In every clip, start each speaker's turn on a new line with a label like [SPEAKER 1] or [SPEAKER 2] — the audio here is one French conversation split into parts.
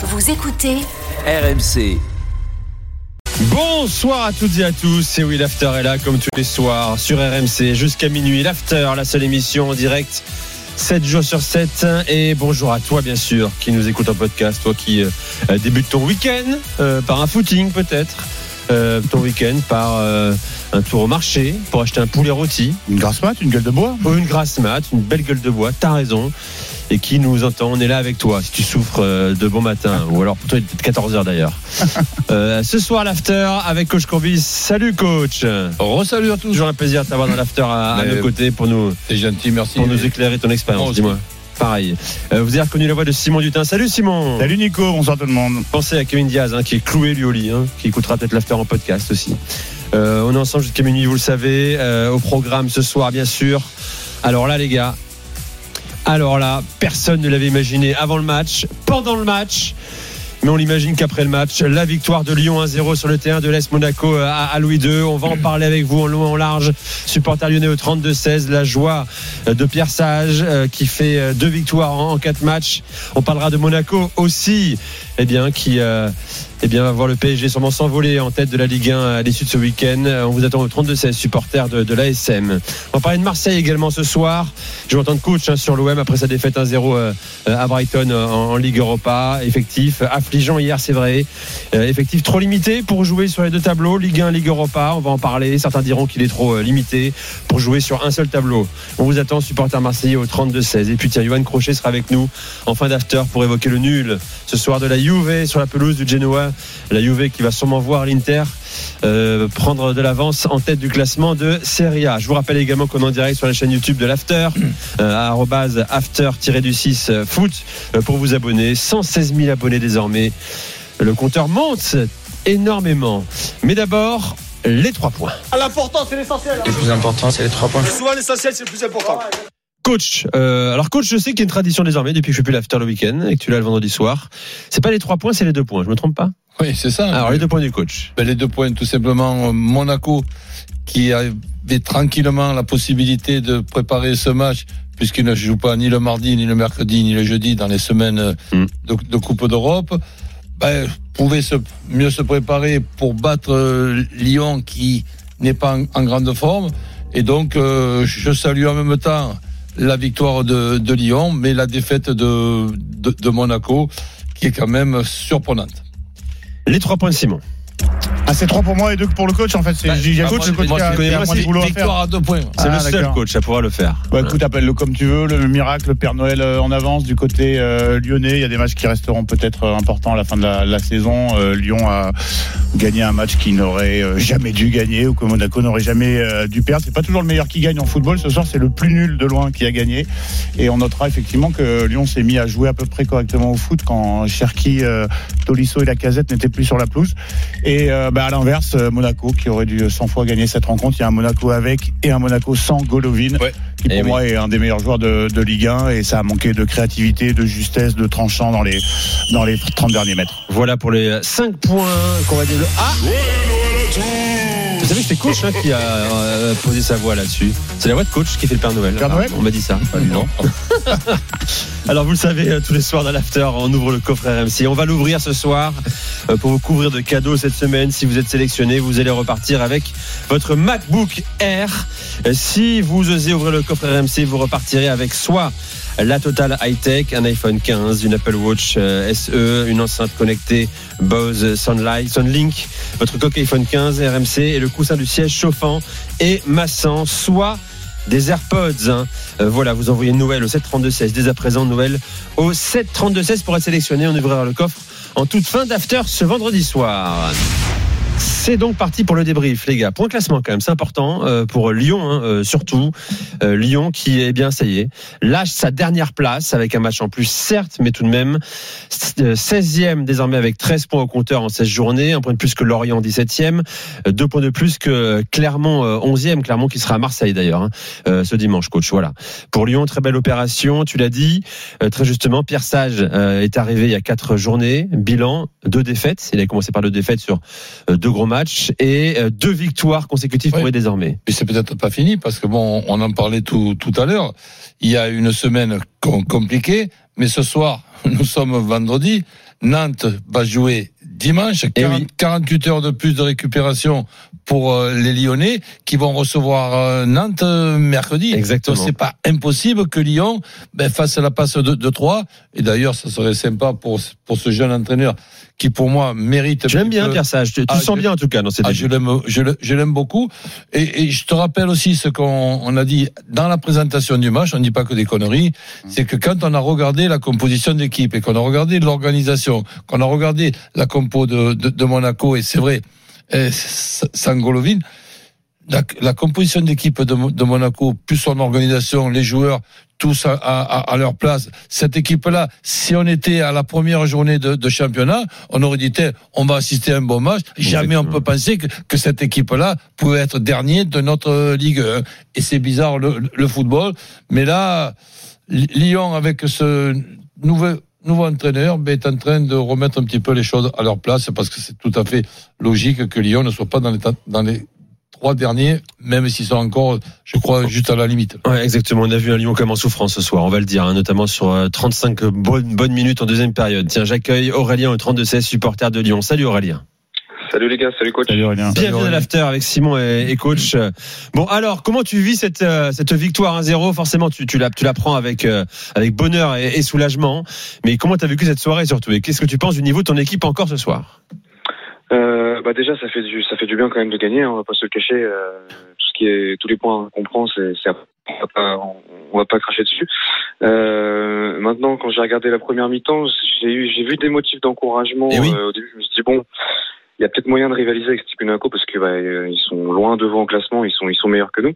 [SPEAKER 1] Vous écoutez
[SPEAKER 2] RMC.
[SPEAKER 3] Bonsoir à toutes et à tous, c'est Will After est là comme tous les soirs sur RMC jusqu'à minuit. L'After, la seule émission en direct 7 jours sur 7 et bonjour à toi bien sûr qui nous écoute en podcast, toi qui euh, débute ton week-end euh, par un footing peut-être, euh, ton week-end par euh, un tour au marché pour acheter un poulet rôti
[SPEAKER 4] Une grasse mat, une gueule de bois
[SPEAKER 3] ou une grasse mat, une belle gueule de bois, t'as raison. Et qui nous entend, on est là avec toi si tu souffres euh, de bon matin ou alors pour toi il est peut-être 14h d'ailleurs. Euh, ce soir l'after avec coach Courbis. Salut coach.
[SPEAKER 5] Re-salut à tous.
[SPEAKER 3] Toujours un plaisir de t'avoir dans l'after à, nos côtés pour nous
[SPEAKER 5] C'est gentil, merci.
[SPEAKER 3] pour nous éclairer ton expérience. Dis-moi. Pareil. Euh, vous avez reconnu la voix de Simon Dutin. Salut Simon.
[SPEAKER 4] Salut Nico, bonsoir tout le monde.
[SPEAKER 3] Pensez à Kevin Diaz hein, qui est cloué lui au lit, hein, qui écoutera peut-être l'after en podcast aussi. Euh, on est ensemble jusqu'à minuit, vous le savez. Euh, au programme ce soir, bien sûr. Alors là, les gars. Alors là, personne ne l'avait imaginé avant le match, pendant le match. Mais on l'imagine qu'après le match, la victoire de Lyon 1-0 sur le terrain de l'Est Monaco à, Louis II. On va en parler avec vous en long en large. Supporter lyonnais au 32-16. La joie de Pierre Sage euh, qui fait euh, deux victoires en, en quatre matchs. On parlera de Monaco aussi, eh bien, qui euh, eh bien, va voir le PSG sûrement s'envoler en tête de la Ligue 1 à l'issue de ce week-end. Euh, On vous attend au 32-16, supporters de, l'ASM. On va parler de Marseille également ce soir. Je vais entendre coach hein, sur l'OM après sa défaite 1-0 euh, à Brighton euh, en, Ligue Europa. Effectif affligeant hier, c'est vrai. Euh, effectif trop limité pour jouer sur les deux tableaux, Ligue 1, Ligue Europa. On va en parler. Certains diront qu'il est trop euh, limité pour jouer sur un seul tableau. On vous attend, supporter marseillais au 32-16. Et puis tiens, Johan Crochet sera avec nous en fin d'after pour évoquer le nul ce soir de la Juve sur la pelouse du Genoa. La Juve qui va sûrement voir l'Inter euh, prendre de l'avance en tête du classement de Serie A. Je vous rappelle également qu'on est en direct sur la chaîne YouTube de l'After, euh, à arrobase after-du-6 euh, foot euh, pour vous abonner. 116 000 abonnés désormais. Le compteur monte énormément. Mais d'abord, les trois points.
[SPEAKER 6] L'important, c'est l'essentiel.
[SPEAKER 7] Le plus important, c'est les trois points.
[SPEAKER 6] Souvent, l'essentiel, c'est le plus important.
[SPEAKER 3] Coach, euh, alors coach, je sais qu'il y a une tradition désormais depuis que je fais plus l'after le week-end et que tu l'as le vendredi soir. C'est pas les trois points, c'est les deux points. Je me trompe pas?
[SPEAKER 5] Oui, c'est ça.
[SPEAKER 3] Alors les deux points du coach.
[SPEAKER 5] Ben, les deux points, tout simplement, euh, Monaco, qui avait tranquillement la possibilité de préparer ce match, puisqu'il ne joue pas ni le mardi, ni le mercredi, ni le jeudi dans les semaines euh,
[SPEAKER 3] Mm.
[SPEAKER 5] de, de Coupe d'Europe, ben, pouvait se, mieux se préparer pour battre Lyon, qui n'est pas en, en grande forme. Et donc, euh, je salue en même temps la victoire de, de Lyon, mais la défaite de, de, de Monaco, qui est quand même surprenante.
[SPEAKER 3] Les trois points de Simon.
[SPEAKER 4] Ah, c'est trois pour moi et deux pour le coach en fait. C'est
[SPEAKER 5] Bah, bah,
[SPEAKER 4] le coach,
[SPEAKER 5] moi, moi,
[SPEAKER 4] qui a,
[SPEAKER 5] je
[SPEAKER 3] connais
[SPEAKER 4] qui a
[SPEAKER 3] pas
[SPEAKER 4] moins
[SPEAKER 3] si
[SPEAKER 4] de boulot à faire.
[SPEAKER 5] Victoire à deux points.
[SPEAKER 3] C'est
[SPEAKER 4] Ah,
[SPEAKER 3] le seul
[SPEAKER 4] d'accord.
[SPEAKER 3] coach à pouvoir le faire.
[SPEAKER 4] Bah écoute, appelle-le comme tu veux, le miracle, le Père Noël euh, en avance du côté euh, lyonnais. Il y a des matchs qui resteront peut-être euh, importants à la fin de la, la saison. Euh, Lyon a gagné un match qu'il n'aurait euh, jamais dû gagner ou que Monaco n'aurait jamais euh, dû perdre. C'est pas toujours le meilleur qui gagne en football. Ce soir, c'est le plus nul de loin qui a gagné. Et on notera effectivement que Lyon s'est mis à jouer à peu près correctement au foot quand Cherki, euh, Tolisso et la Casette n'étaient plus sur la pelouse. Et bah, à l'inverse, Monaco qui aurait dû 100 fois gagner cette rencontre. Il y a un Monaco avec et un Monaco sans Golovin,
[SPEAKER 5] Ouais.
[SPEAKER 4] qui pour
[SPEAKER 3] Eh oui.
[SPEAKER 4] moi est un des meilleurs joueurs de, de Ligue 1 et ça a manqué de créativité, de justesse, de tranchant dans les dans les 30 derniers mètres.
[SPEAKER 3] Voilà pour les 5 points qu'on va Ah Vous savez que c'est coach hein, qui a euh, posé sa voix là-dessus. C'est la voix de coach qui fait le Père Noël.
[SPEAKER 4] Père Noël
[SPEAKER 3] On m'a dit ça.
[SPEAKER 5] Non.
[SPEAKER 3] Alors vous le savez, euh, tous les soirs dans l'after, on ouvre le coffre RMC. On va l'ouvrir ce soir euh, pour vous couvrir de cadeaux cette semaine. Si vous êtes sélectionné, vous allez repartir avec votre MacBook Air. Si vous osez ouvrir le coffre RMC, vous repartirez avec soit la Total High Tech, un iPhone 15, une Apple Watch euh, SE, une enceinte connectée Bose Sunlight, Sunlink, votre coque iPhone 15 RMC et le coussin du siège chauffant et massant, soit des AirPods. hein. Euh, voilà, vous envoyez Noël au 732-16. Dès à présent, Noël au 732-16 pour être sélectionné. On ouvrira le coffre en toute fin d'after ce vendredi soir. C'est donc parti pour le débrief, les gars. Point classement quand même, c'est important euh, pour Lyon, hein, euh, surtout Euh, Lyon qui est bien, ça y est, lâche sa dernière place avec un match en plus, certes, mais tout de même 16e désormais avec 13 points au compteur en 16 journées, un point de plus que Lorient 17e, euh, deux points de plus que Clermont euh, 11e, Clermont qui sera à Marseille d'ailleurs hein, ce dimanche, coach. Voilà. Pour Lyon, très belle opération, tu l'as dit très justement. Pierre Sage est arrivé il y a quatre journées, bilan deux défaites. Il a commencé par deux défaites sur deux deux gros matchs et euh, deux victoires consécutives
[SPEAKER 5] Oui.
[SPEAKER 3] pour eux désormais.
[SPEAKER 5] Mais c'est peut-être pas fini parce que bon, on en parlait tout, tout à l'heure. Il y a une semaine com- compliquée, mais ce soir, nous sommes vendredi. Nantes va jouer dimanche.
[SPEAKER 3] Eh
[SPEAKER 5] 40
[SPEAKER 3] oui.
[SPEAKER 5] 48 heures de plus de récupération pour euh, les Lyonnais qui vont recevoir euh, Nantes mercredi.
[SPEAKER 3] Exactement.
[SPEAKER 5] C'est pas impossible que Lyon ben, fasse la passe de, de 3. Et d'ailleurs, ça serait sympa pour, pour ce jeune entraîneur qui, pour moi, mérite. un
[SPEAKER 3] J'aime bien Pierre Sage. Tu, tu
[SPEAKER 5] Ah,
[SPEAKER 3] le sens
[SPEAKER 5] je-
[SPEAKER 3] bien en tout cas dans cette
[SPEAKER 5] ah, je l'aime, je, l'aime beaucoup. Et, et je te rappelle aussi ce qu'on on a dit dans la présentation du match. On ne dit pas que des conneries. C'est que quand on a regardé la composition d'équipe et qu'on a regardé l'organisation, qu'on a regardé la compo de, de, de Monaco, et c'est vrai, eh, S- Sangolovin, la, la composition d'équipe de, de Monaco, plus son organisation, les joueurs, tous à, à, à leur place. Cette équipe-là, si on était à la première journée de, de championnat, on aurait dit, on va assister à un bon match. Jamais on peut penser que, que cette équipe-là pouvait être dernier de notre Ligue 1. Et c'est bizarre le, le football. Mais là, Lyon, avec ce nouveau, nouveau entraîneur, ben, est en train de remettre un petit peu les choses à leur place parce que c'est tout à fait logique que Lyon ne soit pas dans les, dans les trois derniers, même s'ils sont encore, je crois, juste à la limite.
[SPEAKER 3] Ouais, exactement. On a vu un Lyon comme en souffrance ce soir, on va le dire, hein, notamment sur euh, 35 bonnes, bonnes minutes en deuxième période. Tiens, j'accueille Aurélien au 32-16, supporter de Lyon. Salut Aurélien.
[SPEAKER 1] Salut les gars, salut coach.
[SPEAKER 4] Salut Aurélien.
[SPEAKER 3] Bienvenue à l'after avec Simon et, et coach. Bon, alors, comment tu vis cette, euh, cette victoire 1-0 Forcément, tu, tu, la, tu la prends avec, euh, avec bonheur et, et soulagement. Mais comment tu as vécu cette soirée surtout? Et qu'est-ce que tu penses du niveau de ton équipe encore ce soir?
[SPEAKER 1] Euh, bah déjà ça fait du ça fait du bien quand même de gagner, hein, on va pas se le cacher. euh, tout ce qui est tous les points qu'on prend, c'est on va pas on, va pas cracher dessus. Euh, maintenant quand j'ai regardé la première mi-temps, j'ai eu j'ai vu des motifs d'encouragement.
[SPEAKER 3] Eh oui.
[SPEAKER 1] euh, au début je me suis dit bon, il y a peut-être moyen de rivaliser avec Steve Monaco parce que bah, euh, ils sont loin devant au classement, ils sont ils sont meilleurs que nous.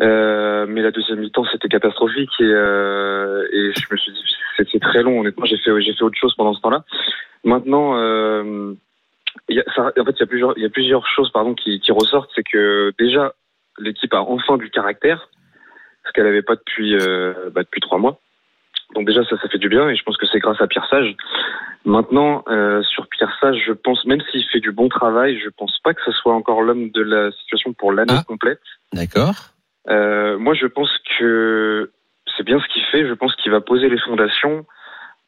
[SPEAKER 1] Euh, mais la deuxième mi-temps c'était catastrophique et, euh, et je me suis dit c'est très long honnêtement j'ai fait j'ai fait autre chose pendant ce temps-là. Maintenant euh, y a, ça- en fait, il y a plusieurs, il y a plusieurs choses pardon, qui, qui ressortent. C'est que déjà, l'équipe a enfin du caractère, ce qu'elle n'avait pas depuis, euh, bah, depuis trois mois. Donc déjà, ça, ça fait du bien et je pense que c'est grâce à Pierre Sage. Maintenant, euh, sur Pierre Sage, je pense, même s'il fait du bon travail, je pense pas que ce soit encore l'homme de la situation pour l'année
[SPEAKER 3] Ah.
[SPEAKER 1] complète.
[SPEAKER 3] D'accord
[SPEAKER 1] Euh, moi, je pense que c'est bien ce qu'il fait. Je pense qu'il va poser les fondations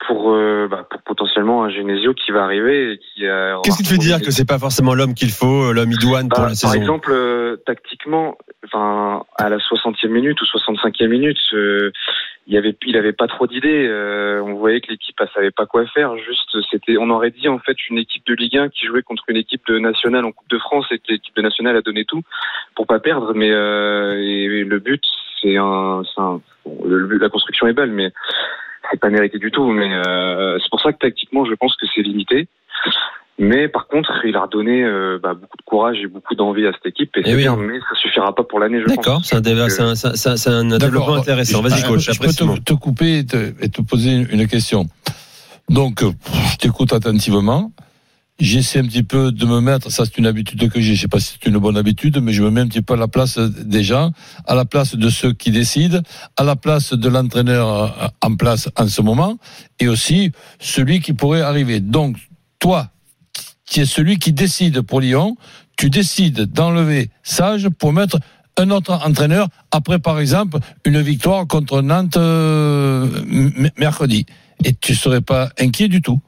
[SPEAKER 1] pour, euh, bah, pour potentiellement un Genesio qui va arriver et qui. euh,
[SPEAKER 3] Qu'est-ce qui te fait dire que c'est pas forcément l'homme qu'il faut, l'homme idoine pour
[SPEAKER 1] Bah,
[SPEAKER 3] la
[SPEAKER 1] par
[SPEAKER 3] saison
[SPEAKER 1] exemple, euh, tactiquement, enfin, à la 60e minute ou 65e minute, euh, il y avait, il avait pas trop d'idées. euh, on voyait que l'équipe, elle savait pas quoi faire. Juste, c'était, on aurait dit en fait une équipe de Ligue 1 qui jouait contre une équipe de nationale en Coupe de France et que l'équipe de nationale a donné tout pour pas perdre. Mais euh, et le but, c'est un, un bon, le but, la construction est belle, mais c'est pas mérité du tout. Mais euh, c'est pour ça que tactiquement, je pense que c'est limité. Mais par contre, il a redonné euh, bah, beaucoup de courage et beaucoup d'envie à cette équipe. Et,
[SPEAKER 3] Eh oui.
[SPEAKER 1] bien, mais ça suffira pas pour l'année, je pense.
[SPEAKER 3] D'accord, c'est un, débat- développement intéressant. Vas-y,
[SPEAKER 5] Je-
[SPEAKER 3] coach.
[SPEAKER 5] Je
[SPEAKER 3] Après,
[SPEAKER 5] peux te, te couper et te, et te poser une, une question. Donc, euh, je t'écoute attentivement. J'essaie un petit peu de me mettre, ça c'est une habitude que j'ai, je sais pas si c'est une bonne habitude, mais je me mets un petit peu à la place des gens, à la place de ceux qui décident, à la place de l'entraîneur euh, en place en ce moment, et aussi celui qui pourrait arriver. Donc, toi, qui es celui qui décide pour Lyon, tu décides d'enlever Sage pour mettre un autre entraîneur après, par exemple, une victoire contre Nantes euh, mercredi. Et tu serais pas inquiet du tout.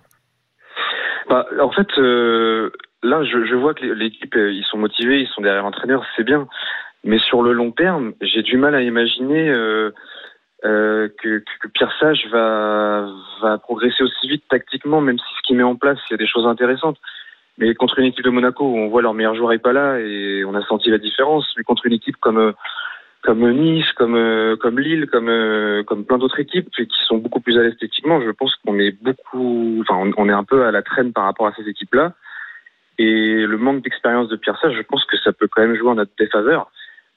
[SPEAKER 1] Bah, en fait, euh, là, je, vois que l'équipe, euh, ils sont motivés, ils sont derrière l'entraîneur, c'est bien. Mais sur le long terme, j'ai du mal à imaginer euh, que, Pierre Sage va, progresser aussi vite tactiquement, même si ce qu'il met en place, il y a des choses intéressantes. Mais contre une équipe de Monaco on voit leur meilleur joueur est pas là et on a senti la différence. Mais contre une équipe comme comme Nice, comme euh, comme Lille, comme euh, comme plein d'autres équipes qui sont beaucoup plus à l'aise esthétiquement, je pense qu'on est beaucoup, enfin on, on est un peu à la traîne par rapport à ces équipes-là. Et le manque d'expérience de Pierre Sage, je pense que ça peut quand même jouer en notre défaveur.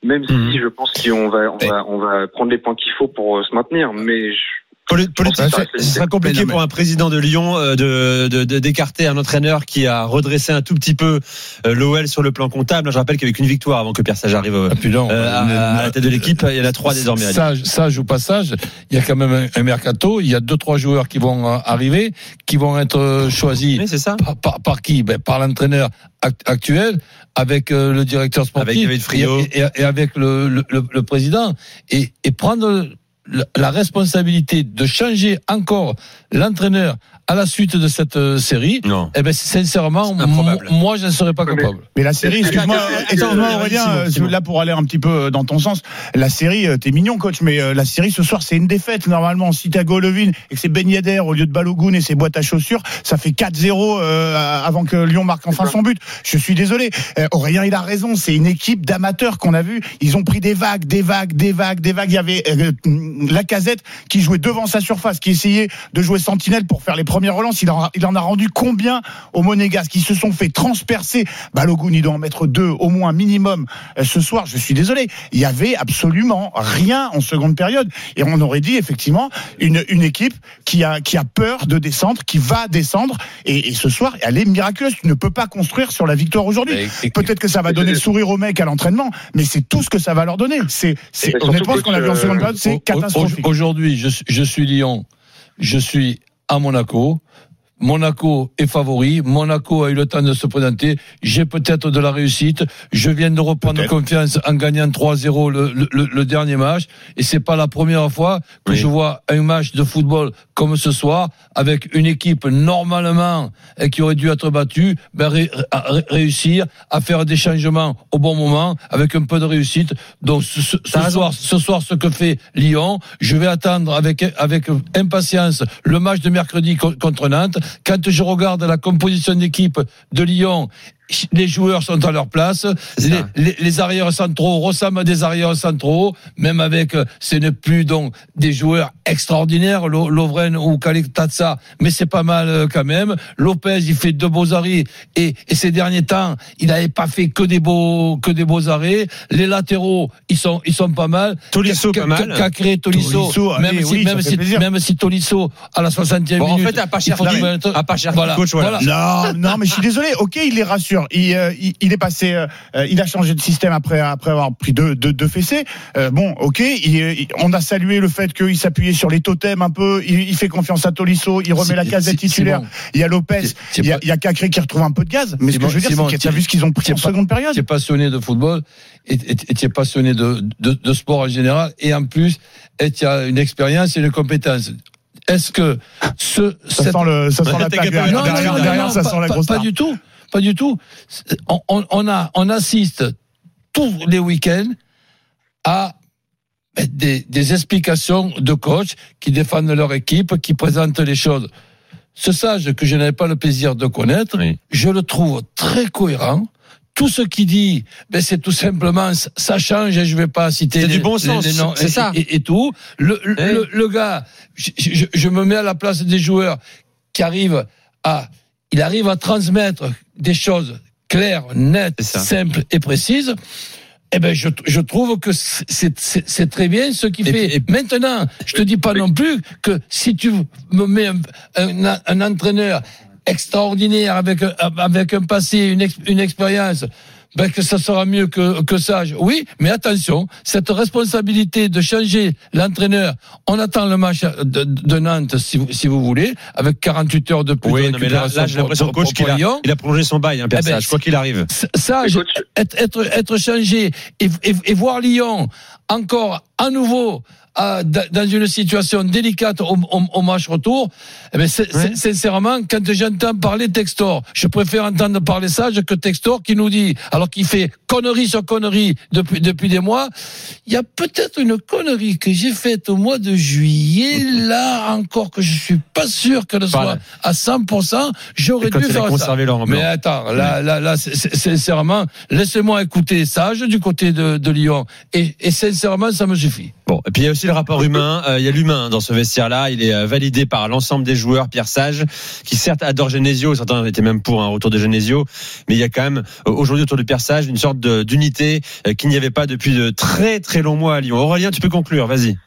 [SPEAKER 1] Même
[SPEAKER 3] Mhm.
[SPEAKER 1] si je pense qu'on va on va on va prendre les points qu'il faut pour euh, se maintenir, mais je,
[SPEAKER 3] Poli- politique, ce sera compliqué
[SPEAKER 4] Mais non, mais-
[SPEAKER 3] pour un président de Lyon euh, de d'écarter un entraîneur qui a redressé un tout petit peu euh, l'OL sur le plan comptable. Je rappelle qu'avec une victoire avant que Pierre Sage arrive euh,
[SPEAKER 5] Ah,
[SPEAKER 3] euh, à, à la tête de l'équipe, il y en a trois désormais.
[SPEAKER 5] Sage, sage au passage, il y a quand même un, un mercato. Il y a deux trois joueurs qui vont arriver, qui vont être choisis
[SPEAKER 3] c'est ça.
[SPEAKER 5] par, par, par qui? Ben, Par l'entraîneur act- actuel, avec le directeur sportif
[SPEAKER 3] Avec David Friot.
[SPEAKER 5] et, et- et avec le, le, le- le président, et, et prendre la- responsabilité de changer encore l'entraîneur à la suite de cette euh, série.
[SPEAKER 3] Non.
[SPEAKER 5] Eh ben, sincèrement, moi, je ne serais pas capable.
[SPEAKER 4] Mais la série, excuse-moi, Aurélien,
[SPEAKER 3] Simon,
[SPEAKER 4] euh, là pour aller un petit peu euh, dans ton sens, la série, t'es mignon coach, mais la série ce soir c'est une défaite normalement. Si t'as Golovin et que c'est Ben Yedder au lieu de Balogun et ses boîtes à chaussures, ça fait 4-0 euh, avant que Lyon marque enfin son but. Je suis désolé. Euh, Aurélien il a raison, c'est une équipe d'amateurs qu'on a vu. Ils ont pris des vagues, des vagues, des vagues, des vagues. Il y avait euh, la casette qui jouait devant sa surface, qui essayait de jouer sentinelle pour faire les premières relances. Il en a, il en a rendu combien aux Monégasques qui se sont fait transpercer Balogun, il doit en mettre deux au moins minimum euh, ce soir. Je suis désolé. Il y avait absolument rien en seconde période. Et on aurait dit effectivement une, une équipe qui a, qui a peur de descendre, qui va descendre. Et, et ce soir, elle est miraculeuse. Tu ne peux pas construire sur la victoire aujourd'hui. Peut-être que ça va donner le sourire aux mecs à l'entraînement, mais c'est tout ce que ça va leur donner. C'est, honnêtement ce qu'on a vu en seconde période, c'est catastrophique.
[SPEAKER 5] Aujourd'hui, je suis Lyon, je suis à Monaco. Monaco est favori. Monaco a eu le temps de se présenter. J'ai peut-être de la réussite. Je viens de reprendre confiance en gagnant 3-0 le, le- le- le dernier match. Et c'est pas la première fois que
[SPEAKER 3] Oui.
[SPEAKER 5] je vois un match de football comme ce soir avec une équipe normalement euh, qui aurait dû être battue, ben, ré- réussir à faire des changements au bon moment avec un peu de réussite. Donc ce, ce- ce soir, ce soir, ce que fait Lyon, je vais attendre avec avec impatience le match de mercredi co- contre Nantes. Quand je regarde la composition d'équipe de Lyon, les joueurs sont à leur place. Les,
[SPEAKER 3] ça.
[SPEAKER 5] les, les arrières centraux ressemblent à des arrières centraux, même avec, euh, ce n'est plus donc des joueurs extraordinaires, Lo- Lovren ou Kalitatsa, mais c'est pas mal euh, quand même. Lopez, il fait deux beaux arrêts et, et ces derniers temps, il n'avait pas fait que des beaux que des beaux arrêts. Les latéraux, ils sont ils sont pas mal.
[SPEAKER 3] Tolisso, pas mal.
[SPEAKER 5] Cacré, Tolisso,
[SPEAKER 4] Tolisso, allez,
[SPEAKER 5] même si
[SPEAKER 4] oui,
[SPEAKER 5] même si
[SPEAKER 4] plaisir.
[SPEAKER 5] même si Tolisso à la 60e
[SPEAKER 3] Bon, en
[SPEAKER 5] minute.
[SPEAKER 3] fait, à pas
[SPEAKER 5] il
[SPEAKER 3] cher à pas cher
[SPEAKER 5] Voilà,
[SPEAKER 3] coach, voilà.
[SPEAKER 5] voilà.
[SPEAKER 4] Non, non, mais je suis désolé. Ok, il les rassure. Il, euh, il, il est passé, euh, euh, il a changé de système après après avoir pris deux deux, deux fessées. Euh, bon, ok. il- il- on a salué le fait qu'il s'appuyait sur les totems un peu. Il, il fait confiance à Tolisso. Il remet la casette
[SPEAKER 5] c'est-
[SPEAKER 4] titulaire.
[SPEAKER 5] Simon.
[SPEAKER 4] Il y a Lopez. Il y a,
[SPEAKER 5] pas-
[SPEAKER 4] il y a Cacré qui retrouve un peu de gaz. Mais ce que je veux dire, c'est que tu as vu ce qu'ils ont pris en
[SPEAKER 5] pas-
[SPEAKER 4] seconde période.
[SPEAKER 5] tu es passionné de football et tu es passionné de, de, de sport en général et en plus tu as une expérience et une compétence. Est-ce que ce
[SPEAKER 4] Ça
[SPEAKER 5] cette-
[SPEAKER 4] sent le, ça sent la
[SPEAKER 3] pas,
[SPEAKER 4] derrière,
[SPEAKER 3] non,
[SPEAKER 4] derrière,
[SPEAKER 3] non,
[SPEAKER 4] derrière,
[SPEAKER 5] non,
[SPEAKER 4] ça
[SPEAKER 5] pas,
[SPEAKER 4] sent la
[SPEAKER 5] pas-
[SPEAKER 4] grosse
[SPEAKER 5] pas
[SPEAKER 4] tarte.
[SPEAKER 5] du tout, pas du tout. On, on- on a on assiste tous les week-ends à des, des explications de coachs qui défendent leur équipe, qui présentent les choses. Ce sage que je n'avais pas le plaisir de connaître,
[SPEAKER 3] Oui.
[SPEAKER 5] je le trouve très cohérent. Tout ce qu'il dit, ben c'est tout simplement ça- change. Et je vais pas citer
[SPEAKER 3] C'est
[SPEAKER 5] les-
[SPEAKER 3] du bon sens, c'est
[SPEAKER 5] et-
[SPEAKER 3] ça.
[SPEAKER 5] et, et tout. Le, le, le- le gars, je, je- je me mets à la place des joueurs qui arrivent à, il arrive à transmettre des choses claires, nettes, simples et précises. Eh ben, je, je trouve que c'est- très bien ce qu'il fait.
[SPEAKER 3] et-
[SPEAKER 5] Maintenant, je te dis pas non plus que si tu me mets un, un, un entraîneur extraordinaire avec un, avec un passé, une, ex- une expérience, ben que ça sera mieux que, que sage. Oui, mais attention, cette responsabilité de changer l'entraîneur, on attend le match de, de Nantes, si vous, si vous voulez, avec 48 heures de plus
[SPEAKER 3] Oui,
[SPEAKER 5] de
[SPEAKER 3] non, mais là, là j'ai l'impression coach qu'il a, il a prolongé son bail, hein, Pierre
[SPEAKER 5] Eh ben,
[SPEAKER 3] Sage. Je crois qu'il arrive.
[SPEAKER 5] Sage, être, être, être changé et, et, et voir Lyon encore à nouveau da- dans une situation délicate au, au, au match retour, eh c'est-
[SPEAKER 3] Ouais.
[SPEAKER 5] sincèrement, quand j'entends parler Textor, je préfère entendre parler Sage que Textor qui nous dit, alors qu'il fait connerie sur connerie depuis, depuis des mois, il y a peut-être une connerie que j'ai faite au mois de juillet, là encore que je suis pas sûr qu'elle soit à 100%, j'aurais dû faire ça. Mais attends, là, là, là, sincèrement, laissez-moi écouter Sage du côté de, de Lyon. Et, et sincèrement, ça me suffit.
[SPEAKER 3] Bon, et puis il y a aussi le rapport humain. Euh, il y a l'humain dans ce vestiaire-là. Il est euh, validé par l'ensemble des joueurs. Pierre Sage, qui certes adore Genesio, certains étaient même pour un retour de Genesio, mais il y a quand même euh, aujourd'hui autour de Pierre Sage une sorte d'unité qu'il n'y avait pas depuis de très très longs mois à Lyon. Aurélien, tu peux conclure, vas-y.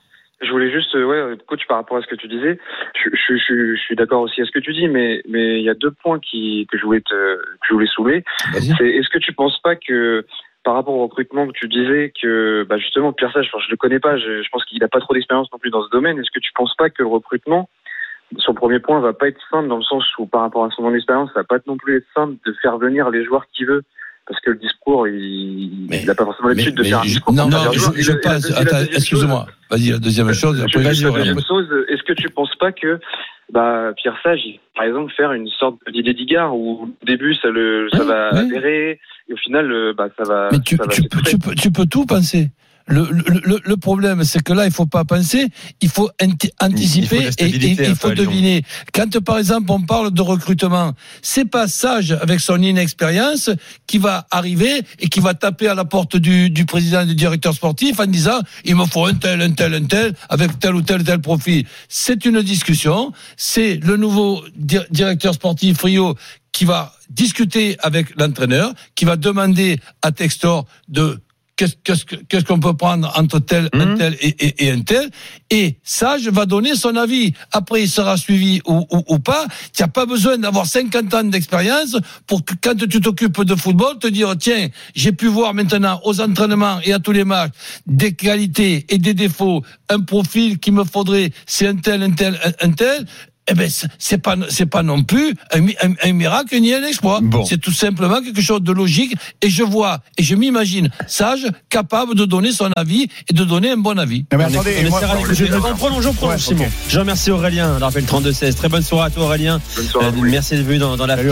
[SPEAKER 1] Je voulais juste, ouais, coach, par rapport à ce que tu disais, je, je, je, je suis d'accord aussi à ce que tu dis, mais mais il y a deux points qui que je voulais te que je voulais soulever. C'est est-ce que tu penses pas que par rapport au recrutement tu disais que bah justement Pierre Sage, enfin, je le connais pas, je, pense qu'il a pas trop d'expérience non plus dans ce domaine. Est-ce que tu penses pas que le recrutement le premier point va pas être simple dans le sens où par rapport à son expérience, ça va pas non plus être simple de faire venir les joueurs qu'il veut. Parce que le discours, il n'a pas forcément l'habitude de
[SPEAKER 5] Mais-
[SPEAKER 1] faire un
[SPEAKER 5] je-
[SPEAKER 1] discours.
[SPEAKER 5] non, non, je, je
[SPEAKER 1] la
[SPEAKER 5] passe. excuse-moi. Vas-y, la deuxième chose.
[SPEAKER 1] je
[SPEAKER 5] Après,
[SPEAKER 1] la deuxième chose, est-ce que tu penses pas que bah, Pierre Sage, par exemple, faire une sorte d'idée d'Igard où au début ça, le, ça
[SPEAKER 5] Oui,
[SPEAKER 1] va
[SPEAKER 5] oui.
[SPEAKER 1] adhérer et au final euh, bah, ça va.
[SPEAKER 5] Mais tu,
[SPEAKER 1] ça va
[SPEAKER 5] tu, peux,
[SPEAKER 1] s'effondrer.
[SPEAKER 5] tu, peux, tu peux tout penser. Le, le, le, problème, c'est que là, il faut pas penser, il faut anti- anticiper
[SPEAKER 3] Il faut
[SPEAKER 5] et- il faut deviner. Quand, par exemple, on parle de recrutement, c'est pas Sage avec son inexpérience qui va arriver et qui va taper à la porte du, du président et du directeur sportif en disant il me faut un tel, un tel, un tel, avec tel ou tel, tel profil. C'est une discussion. C'est le nouveau di- directeur sportif Rio qui va discuter avec l'entraîneur, qui va demander à Textor de qu'est-ce qu'est-ce que- qu'est-ce qu'on peut prendre entre tel, un
[SPEAKER 3] Mhm.
[SPEAKER 5] tel et, et, et un tel. Et Sage va donner son avis. Après, il sera suivi ou, ou, ou pas. Tu n'as pas besoin d'avoir 50 ans d'expérience pour que quand tu t'occupes de football, te dire, tiens, j'ai pu voir maintenant aux entraînements et à tous les matchs des qualités et des défauts, un profil qu'il me faudrait, c'est un tel, un tel, un tel. Eh ben, c'est- pas, c'est pas non plus un, un, un miracle ni un exploit.
[SPEAKER 4] Bon.
[SPEAKER 5] C'est tout simplement quelque chose de logique. Et je vois, et je m'imagine sage, capable de donner son avis et de donner un bon avis.
[SPEAKER 4] Non, mais
[SPEAKER 3] est-
[SPEAKER 4] attendez,
[SPEAKER 3] on
[SPEAKER 4] moi, je-.
[SPEAKER 3] On prolonge, on prolonge,
[SPEAKER 4] Ouais,
[SPEAKER 3] Simon. Je remercie Aurélien, on rappelle 32-16. Très bonne soirée à toi, Aurélien.
[SPEAKER 1] Bonne soirée
[SPEAKER 3] Euh, merci d'être venu dans, dans l'after.